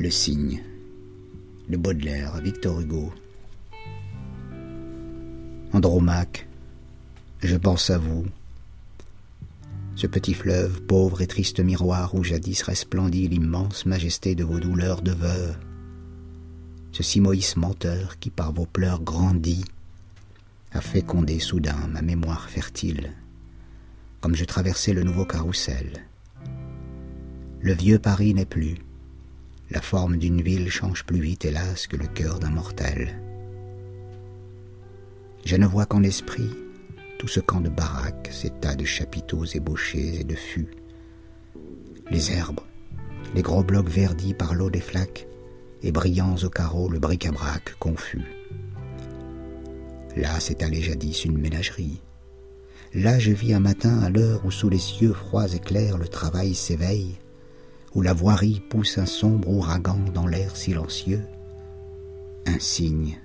Le cygne, de Baudelaire, Victor Hugo. Andromaque, je pense à vous. Ce petit fleuve, pauvre et triste miroir où jadis resplendit l'immense majesté de vos douleurs de veuve. Ce Simoïs menteur qui par vos pleurs grandit, a fécondé soudain ma mémoire fertile, comme je traversais le nouveau carrousel. Le vieux Paris n'est plus, la forme d'une ville change plus vite, hélas, que le cœur d'un mortel. Je ne vois qu'en esprit tout ce camp de baraques, ces tas de chapiteaux ébauchés et de fûts, les herbes, les gros blocs verdis par l'eau des flaques, et brillants au carreau le bric-à-brac confus. Là s'étalait jadis une ménagerie. Là je vis un matin à l'heure où sous les cieux froids et clairs le travail s'éveille, où la voirie pousse un sombre ouragan dans l'air silencieux, un cygne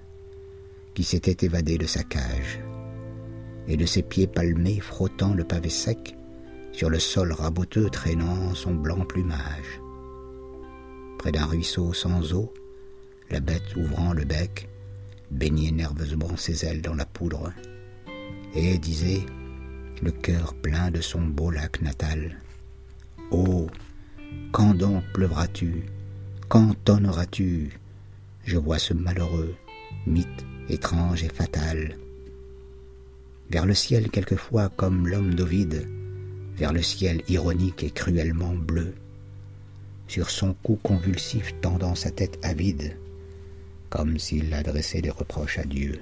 qui s'était évadé de sa cage, et de ses pieds palmés frottant le pavé sec sur le sol raboteux traînant son blanc plumage. Près d'un ruisseau sans eau, la bête ouvrant le bec, baignait nerveusement ses ailes dans la poudre, et disait, le cœur plein de son beau lac natal, Oh, quand donc pleuvras-tu Quand tonneras-tu? Je vois ce malheureux, mythe étrange et fatal. Vers le ciel quelquefois comme l'homme d'Ovide, vers le ciel ironique et cruellement bleu, sur son cou convulsif tendant sa tête avide, comme s'il adressait des reproches à Dieu.